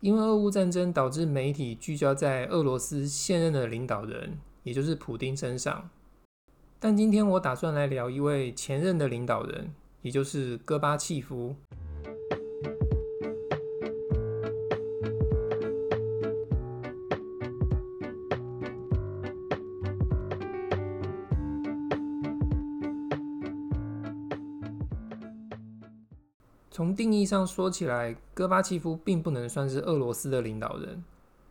因为俄乌战争导致媒体聚焦在俄罗斯现任的领导人，也就是普丁身上。但今天我打算来聊一位前任的领导人，也就是戈巴契夫。从定义上说起来，戈巴契夫并不能算是俄罗斯的领导人，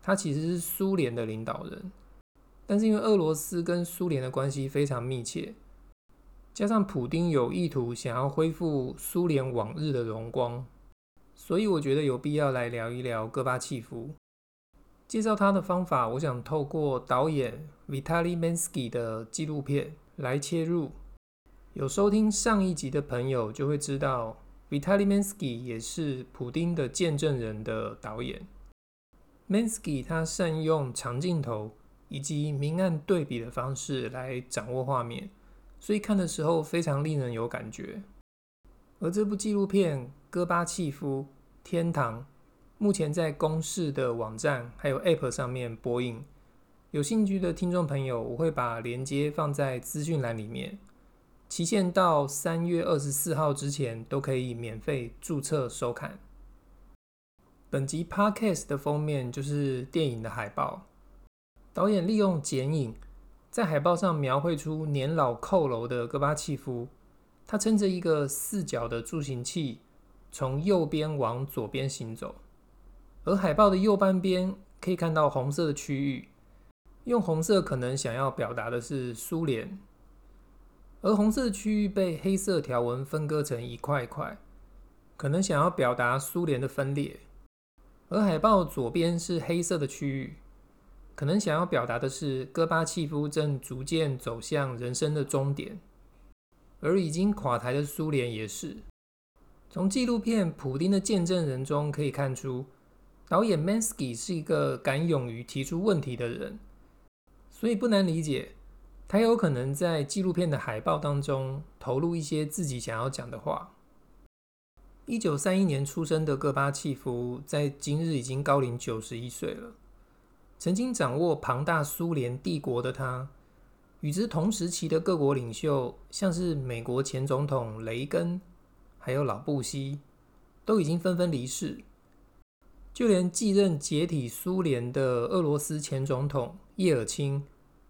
他其实是苏联的领导人。但是因为俄罗斯跟苏联的关系非常密切，加上普丁有意图想要恢复苏联往日的荣光，所以我觉得有必要来聊一聊戈巴契夫。介绍他的方法，我想透过导演 Vitaly Mensky 的纪录片来切入。有收听上一集的朋友就会知道。Vitaly Mensky 也是普丁的见证人的导演。Mensky 他善用长镜头以及明暗对比的方式来掌握画面，所以看的时候非常令人有感觉。而这部纪录片《戈巴契夫：天堂》目前在公视的网站还有 App 上面播映，有兴趣的听众朋友，我会把链接放在资讯栏里面。期限到三月二十四号之前都可以免费注册收看。本集 Podcast 的封面就是电影的海报。导演利用剪影，在海报上描绘出年老佝僂的戈巴契夫，他撑着一个四角的助行器，从右边往左边行走。而海报的右半边可以看到红色的区域，用红色可能想要表达的是苏联。而红色区域被黑色条纹分割成一块块，可能想要表达苏联的分裂；而海报左边是黑色的区域，可能想要表达的是戈巴契夫正逐渐走向人生的终点，而已经垮台的苏联也是。从纪录片《普丁的见证人》中可以看出，导演 Mansky 是一个敢勇于提出问题的人，所以不难理解。他有可能在纪录片的海报当中投入一些自己想要讲的话。一九三一年出生的戈巴契夫，在今日已经高龄九十一岁了。曾经掌握庞大苏联帝国的他，与之同时期的各国领袖，像是美国前总统雷根，还有老布希，都已经纷纷离世。就连继任解体苏联的俄罗斯前总统叶尔钦。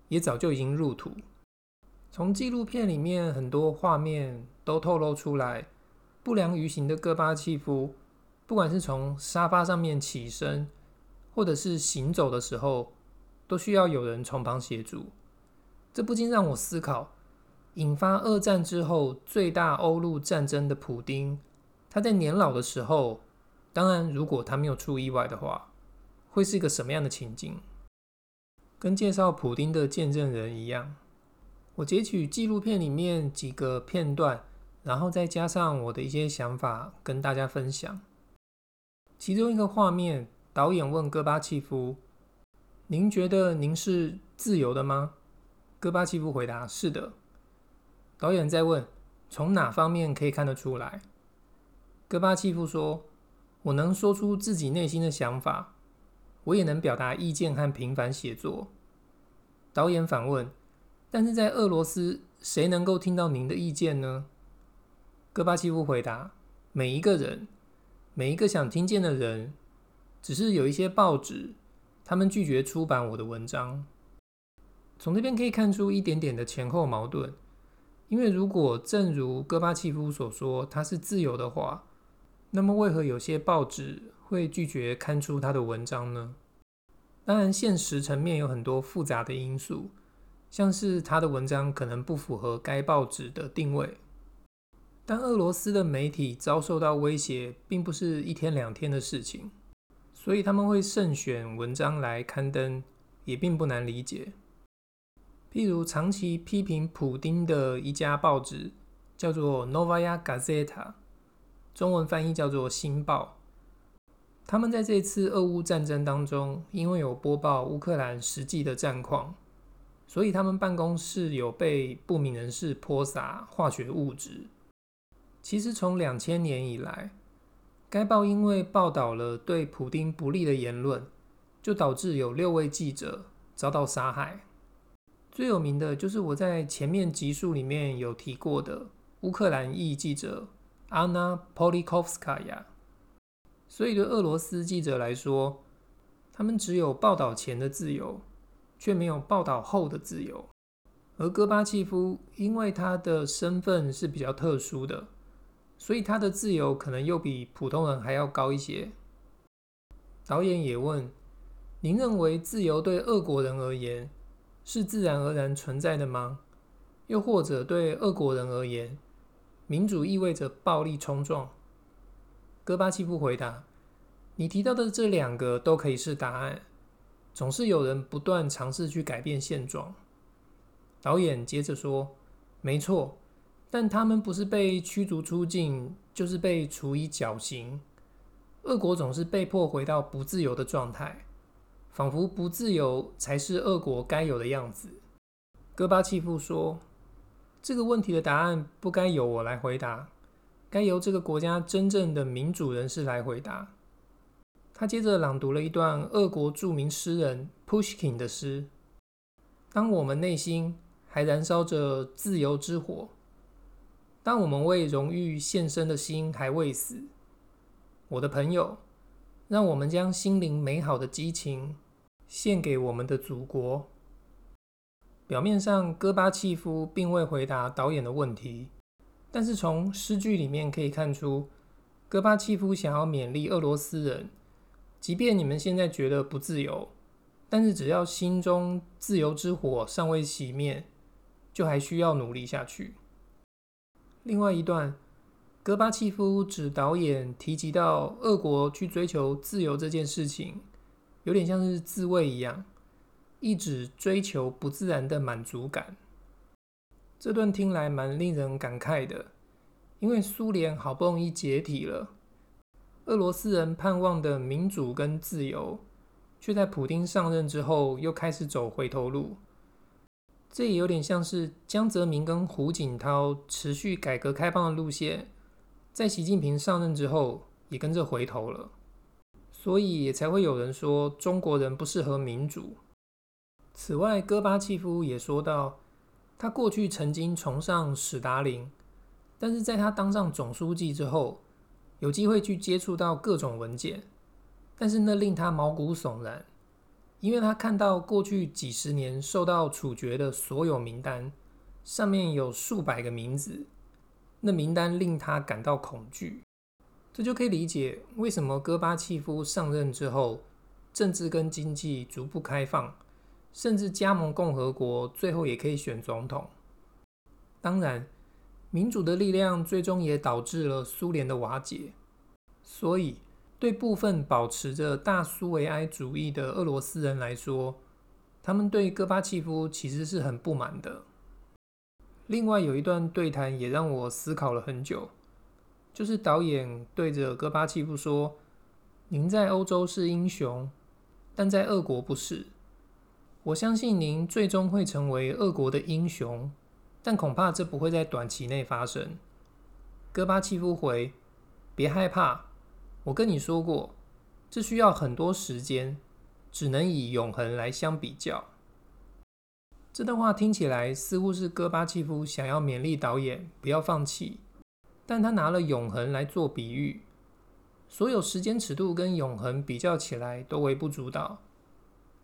也早就已经入土。从纪录片里面很多画面都透露出来，不良于行的戈巴契夫，不管是从沙发上面起身，或者是行走的时候，都需要有人从旁协助。这不禁让我思考，引发二战之后最大欧陆战争的普丁，他在年老的时候，当然如果他没有出意外的话，会是一个什么样的情景？跟介绍普丁的见证人一样，我截取纪录片里面几个片段，然后再加上我的一些想法跟大家分享。其中一个画面，导演问戈巴契夫：“您觉得您是自由的吗？”戈巴契夫回答：“是的。”导演再问：“从哪方面可以看得出来？”戈巴契夫说：“我能说出自己内心的想法。”我也能表达意见和平凡写作。导演反问：“但是在俄罗斯，谁能够听到您的意见呢？”戈巴契夫回答：“每一个人，每一个想听见的人。只是有一些报纸，他们拒绝出版我的文章。”从这边可以看出一点点的前后矛盾。因为如果正如戈巴契夫所说，他是自由的话，那么为何有些报纸会拒绝刊出他的文章呢？当然，现实层面有很多复杂的因素，像是他的文章可能不符合该报纸的定位。但俄罗斯的媒体遭受到威胁，并不是一天两天的事情，所以他们会慎选文章来刊登，也并不难理解。譬如长期批评普丁的一家报纸，叫做 Novaya Gazeta，中文翻译叫做《新报》。他们在这次俄乌战争当中，因为有播报乌克兰实际的战况，所以他们办公室有被不明人士泼洒化学物质。其实从两千年以来，该报因为报道了对普丁不利的言论，就导致有六位记者遭到杀害。最有名的就是我在前面集数里面有提过的乌克兰裔记者安娜·普利科夫斯卡亚。所以对俄罗斯记者来说，他们只有报道前的自由，却没有报道后的自由。而戈巴契夫因为他的身份是比较特殊的，所以他的自由可能又比普通人还要高一些。导演也问：“您认为自由对俄国人而言是自然而然存在的吗？又或者对俄国人而言，民主意味着暴力冲撞？”戈巴契夫回答：“你提到的这两个都可以是答案。总是有人不断尝试去改变现状。”导演接着说：“没错，但他们不是被驱逐出境，就是被处以绞刑。俄国总是被迫回到不自由的状态，仿佛不自由才是俄国该有的样子。”戈巴契夫说：“这个问题的答案不该由我来回答，该由这个国家真正的民主人士来回答。”他接着朗读了一段俄国著名诗人 Pushkin 的诗：“当我们内心……”还燃烧着自由之火。当我们为荣誉献身的心还未死，我的朋友，让我们将心灵美好的激情献给我们的祖国。表面上，戈巴契夫并未回答导演的问题，但是从诗句里面可以看出，戈巴契夫想要勉励俄罗斯人，即便你们现在觉得不自由，但是只要心中自由之火尚未熄灭。就还需要努力下去。另外一段，戈巴契夫指导演提及到俄国去追求自由这件事情，有点像是自慰一样，一直追求不自然的满足感。这段听来蛮令人感慨的，因为苏联好不容易解体了，俄罗斯人盼望的民主跟自由，却在普丁上任之后又开始走回头路。这也有点像是江泽民跟胡锦涛持续改革开放的路线，在习近平上任之后也跟着回头了，所以才会有人说中国人不适合民主。此外，戈巴契夫也说到，他过去曾经崇尚史达林，但是在他当上总书记之后，有机会去接触到各种文件，但是那令他毛骨悚然。因为他看到过去几十年受到处决的所有名单，上面有数百个名字，那名单令他感到恐惧。这就可以理解为什么戈巴契夫上任之后，政治跟经济逐步开放，甚至加盟共和国，最后也可以选总统。当然，民主的力量最终也导致了苏联的瓦解。所以。对部分保持着大苏维埃主义的俄罗斯人来说，他们对戈巴契夫其实是很不满的。另外有一段对谈也让我思考了很久，就是导演对着戈巴契夫说：“您在欧洲是英雄，但在俄国不是。我相信您最终会成为俄国的英雄，但恐怕这不会在短期内发生。”戈巴契夫回：“别害怕。”我跟你说过，这需要很多时间，只能以永恒来相比较。这段话听起来似乎是戈巴契夫想要勉励导演不要放弃，但他拿了永恒来做比喻，所有时间尺度跟永恒比较起来都微不足道。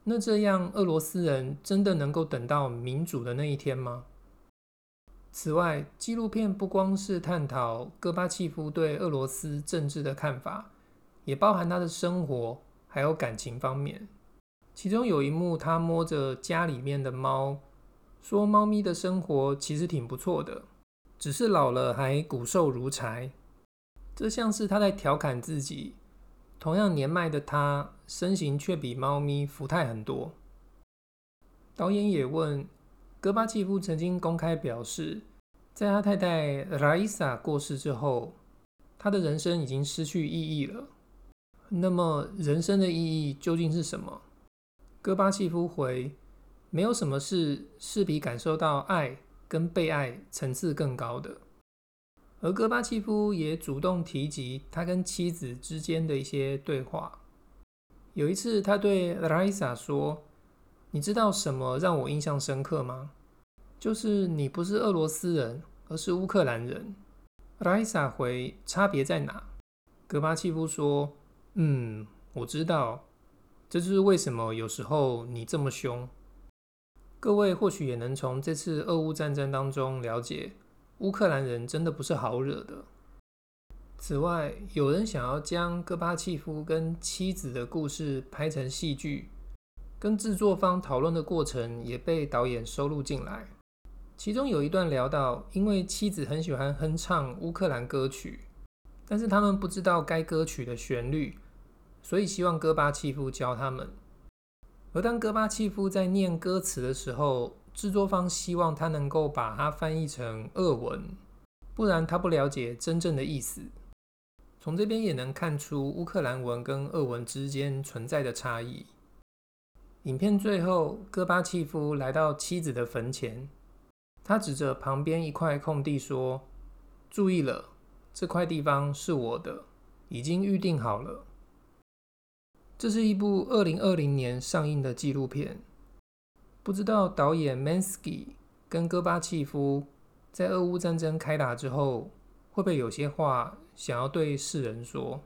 那这样，俄罗斯人真的能够等到民主的那一天吗？此外，纪录片不光是探讨戈巴契夫对俄罗斯政治的看法。也包含他的生活，还有感情方面。其中有一幕，他摸着家里面的猫，说：“猫咪的生活其实挺不错的，只是老了还骨瘦如柴。”这像是他在调侃自己。同样年迈的他，身形却比猫咪福态很多。导演也问，戈巴契夫曾经公开表示，在他太太拉伊萨过世之后，他的人生已经失去意义了。那么，人生的意义究竟是什么？戈巴契夫回：没有什么事是比感受到爱跟被爱层次更高的。而戈巴契夫也主动提及他跟妻子之间的一些对话。有一次，他对拉伊莎说：“你知道什么让我印象深刻吗？就是你不是俄罗斯人，而是乌克兰人。”拉伊莎回：“差别在哪？”戈巴契夫说：“嗯，我知道，这就是为什么有时候你这么凶。”各位或许也能从这次俄乌战争当中了解。乌克兰人真的不是好惹的。此外，有人想要将戈巴契夫跟妻子的故事拍成戏剧，跟制作方讨论的过程也被导演收录进来。其中有一段聊到，因为妻子很喜欢哼唱乌克兰歌曲，但是他们不知道该歌曲的旋律，所以希望戈巴契夫教他们。而当戈巴契夫在念歌词的时候，制作方希望他能够把它翻译成俄文，不然他不了解真正的意思。从这边也能看出乌克兰文跟俄文之间存在的差异。影片最后，戈巴契夫来到妻子的坟前，他指着旁边一块空地说：“注意了，这块地方是我的，已经预定好了。”这是一部二零二零年上映的纪录片。不知道导演 Mansky 跟戈巴契夫在俄乌战争开打之后，会不会有些话想要对世人说？